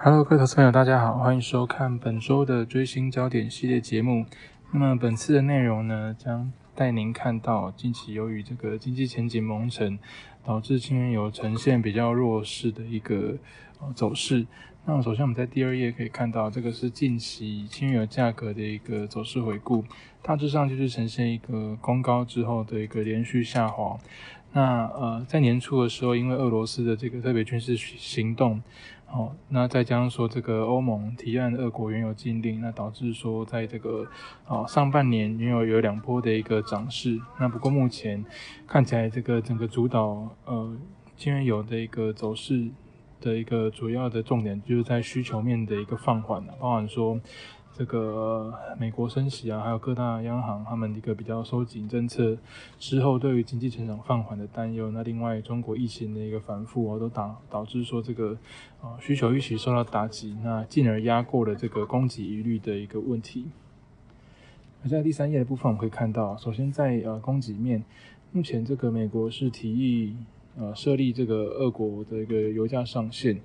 Hello，各位投资朋友，大家好，欢迎收看本周的追星焦点系列节目。那么本次的内容呢，将带您看到近期由于这个经济前景蒙尘，导致清原油呈现比较弱势的一个走势。那首先我们在第二页可以看到，这个是近期清原油价格的一个走势回顾，大致上就是呈现一个攻高之后的一个连续下滑。那呃，在年初的时候，因为俄罗斯的这个特别军事行动，哦，那再加上说这个欧盟提案俄国原油禁令，那导致说在这个哦上半年原油有两波的一个涨势。那不过目前看起来，这个整个主导呃原原油的一个走势的一个主要的重点，就是在需求面的一个放缓了，包含说。这个美国升息啊，还有各大央行他们一个比较收紧政策之后，对于经济成长放缓的担忧。那另外中国疫情的一个反复啊，都导导致说这个啊需求预期受到打击，那进而压过了这个供给疑虑的一个问题。那在第三页的部分，我们可以看到，首先在呃供给面，目前这个美国是提议呃设立这个俄国的一个油价上限。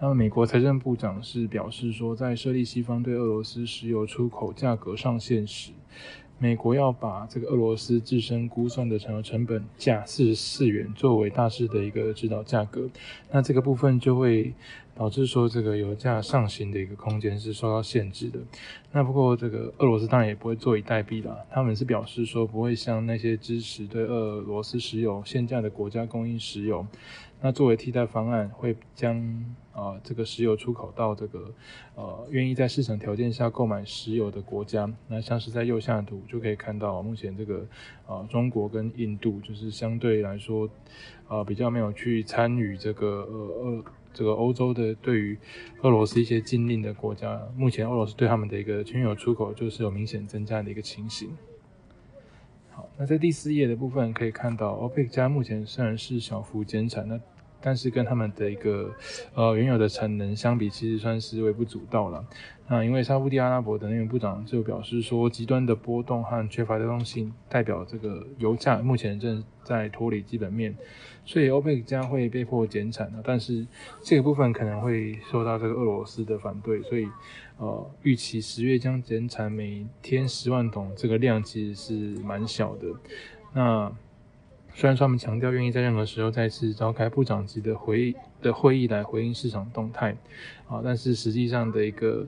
那么，美国财政部长是表示说，在设立西方对俄罗斯石油出口价格上限时，美国要把这个俄罗斯自身估算的成油成本价四十四元作为大致的一个指导价格。那这个部分就会导致说，这个油价上行的一个空间是受到限制的。那不过，这个俄罗斯当然也不会坐以待毙了，他们是表示说，不会向那些支持对俄罗斯石油限价的国家供应石油。那作为替代方案，会将啊这个石油出口到这个呃愿意在市场条件下购买石油的国家。那像是在右下图就可以看到，目前这个啊中国跟印度就是相对来说啊比较没有去参与这个呃呃这个欧洲的对于俄罗斯一些禁令的国家。目前俄罗斯对他们的一个原油出口就是有明显增加的一个情形。好那在第四页的部分可以看到，OPEC 加目前虽然是小幅减产，那但是跟他们的一个呃原有的产能相比，其实算是微不足道了。那因为沙地阿拉伯的能源部长就表示说，极端的波动和缺乏流动性代表这个油价目前正在脱离基本面，所以欧佩克将会被迫减产。但是这个部分可能会受到这个俄罗斯的反对，所以呃预期十月将减产每天十万桶，这个量其实是蛮小的。那虽然说他们强调愿意在任何时候再次召开部长级的会议的会议来回应市场动态，啊，但是实际上的一个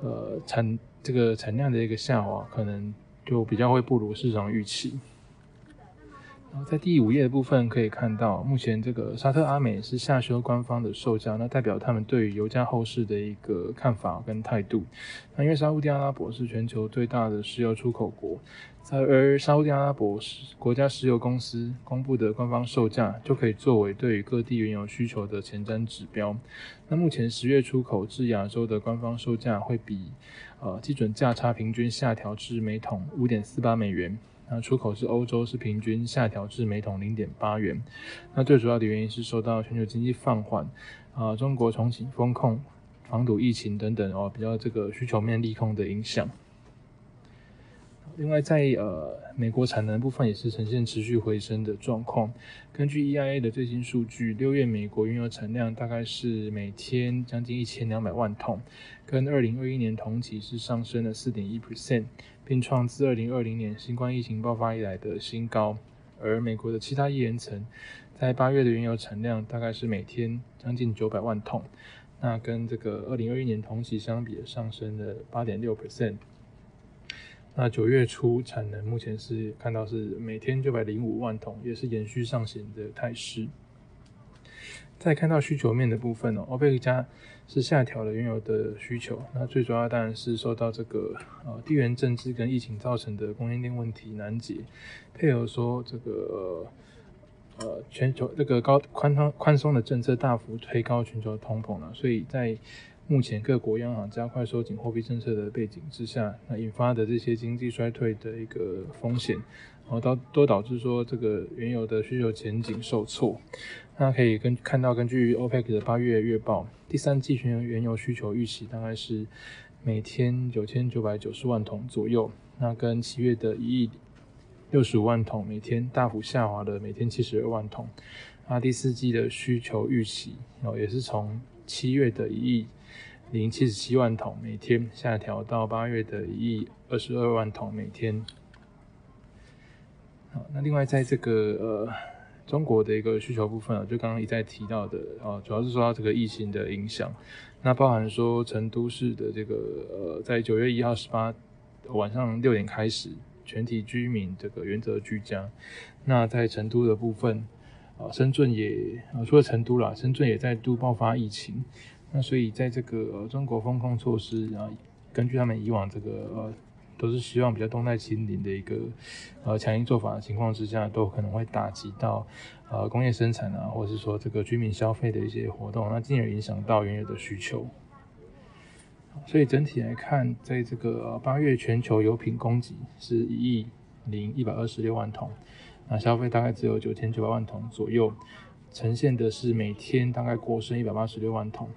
呃产这个产量的一个下滑，可能就比较会不如市场预期。然后在第五页的部分可以看到，目前这个沙特阿美是下修官方的售价，那代表他们对于油价后市的一个看法跟态度。那因为沙地阿拉伯是全球最大的石油出口国，在而沙地阿拉伯是国家石油公司公布的官方售价就可以作为对于各地原油需求的前瞻指标。那目前十月出口至亚洲的官方售价会比呃基准价差平均下调至每桶五点四八美元。那出口是欧洲是平均下调至每桶零点八元，那最主要的原因是受到全球经济放缓，啊，中国重启风控、防堵疫情等等哦，比较这个需求面利空的影响。另外，在呃美国产能部分也是呈现持续回升的状况。根据 EIA 的最新数据，六月美国原油产量大概是每天将近一千两百万桶，跟二零二一年同期是上升了四点一 percent，并创自二零二零年新冠疫情爆发以来的新高。而美国的其他页岩层在八月的原油产量大概是每天将近九百万桶，那跟这个二零二一年同期相比，上升了八点六 percent。那九月初产能目前是看到是每天九百零五万桶，也是延续上行的态势。再看到需求面的部分哦，欧佩克加是下调了原油的需求，那最主要当然是受到这个呃地缘政治跟疫情造成的供应链问题难解，配合说这个呃全球这个高宽宽宽松的政策大幅推高全球通膨了，所以在目前各国央行加快收紧货币政策的背景之下，那引发的这些经济衰退的一个风险，然后导都导致说这个原油的需求前景受挫。那可以根看到，根据 OPEC 的八月月报，第三季全原油需求预期大概是每天九千九百九十万桶左右，那跟七月的一亿六十五万桶每天大幅下滑的每天七十二万桶。那第四季的需求预期哦，也是从七月的一亿。零七十七万桶每天，下调到八月的一亿二十二万桶每天。好，那另外在这个呃中国的一个需求部分啊，就刚刚一再提到的啊，主要是受到这个疫情的影响，那包含说成都市的这个呃，在九月一号十八晚上六点开始，全体居民这个原则居家。那在成都的部分啊，深圳也啊，除了成都啦，深圳也在度爆发疫情。那所以在这个中国风控措施然后，根据他们以往这个呃，都是希望比较动态清零的一个呃强硬做法的情况之下，都可能会打击到呃工业生产啊，或者是说这个居民消费的一些活动，那进而影响到原有的需求。所以整体来看，在这个八月全球油品供给是一亿零一百二十六万桶，那消费大概只有九千九百万桶左右，呈现的是每天大概过剩一百八十六万桶。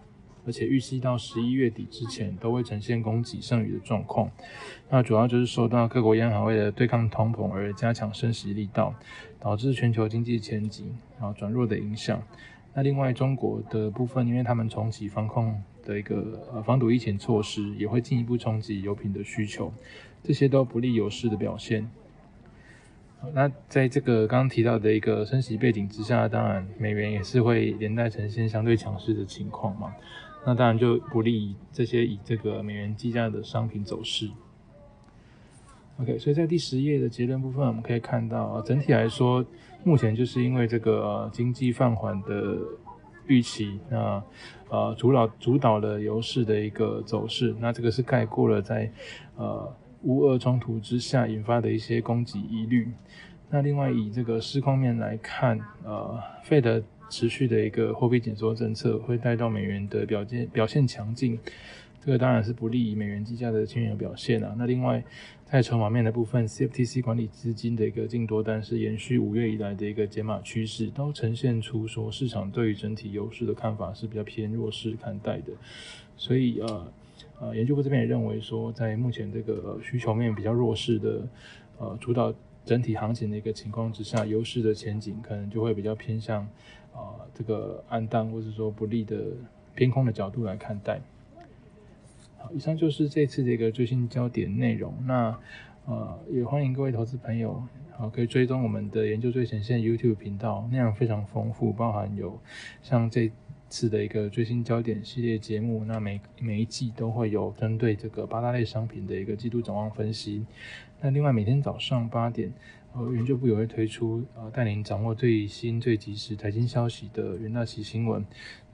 而且预计到十一月底之前都会呈现供给剩余的状况，那主要就是受到各国央行为了对抗通膨而加强升息力道，导致全球经济前景然后转弱的影响。那另外中国的部分，因为他们重启防控的一个呃防堵疫情措施，也会进一步冲击油品的需求，这些都不利油市的表现。那在这个刚刚提到的一个升息背景之下，当然美元也是会连带呈现相对强势的情况嘛。那当然就不利这些以这个美元计价的商品走势。OK，所以在第十页的结论部分，我们可以看到，整体来说，目前就是因为这个经济放缓的预期，那呃主导主导了油市的一个走势。那这个是概括了在呃乌俄冲突之下引发的一些供给疑虑。那另外以这个市况面来看，呃，费德。持续的一个货币紧缩政策会带到美元的表现表现强劲，这个当然是不利于美元计价的轻元表现啊。那另外在筹码面的部分，CFTC 管理资金的一个净多单是延续五月以来的一个减码趋势，都呈现出说市场对于整体优势的看法是比较偏弱势看待的。所以呃呃，研究部这边也认为说，在目前这个需求面比较弱势的呃主导整体行情的一个情况之下，优势的前景可能就会比较偏向。啊，这个暗淡或者说不利的偏空的角度来看待。好，以上就是这次的一个最新焦点内容。那呃，也欢迎各位投资朋友，好，可以追踪我们的研究最前线 YouTube 频道，内容非常丰富，包含有像这次的一个最新焦点系列节目，那每每一季都会有针对这个八大类商品的一个季度展望分析。那另外每天早上八点。呃，研究部也会推出呃，带您掌握最新最及时财经消息的元大旗新闻。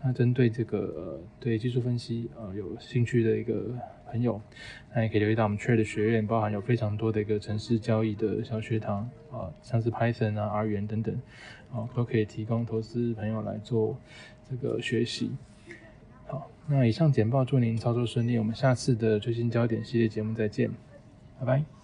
那针对这个呃，对技术分析呃有兴趣的一个朋友，那也可以留意到我们 Trade 学院，包含有非常多的一个城市交易的小学堂啊，像是 Python 啊、R 元等等，啊，都可以提供投资朋友来做这个学习。好，那以上简报祝您操作顺利，我们下次的最新焦点系列节目再见，拜拜。